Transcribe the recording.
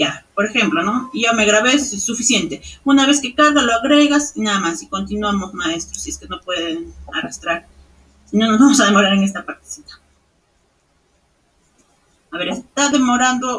Ya, por ejemplo, ¿no? Ya me grabé, es suficiente. Una vez que carga, lo agregas y nada más. Y continuamos, maestro, si es que no pueden arrastrar. Si no, nos vamos a demorar en esta partecita. A ver, está demorando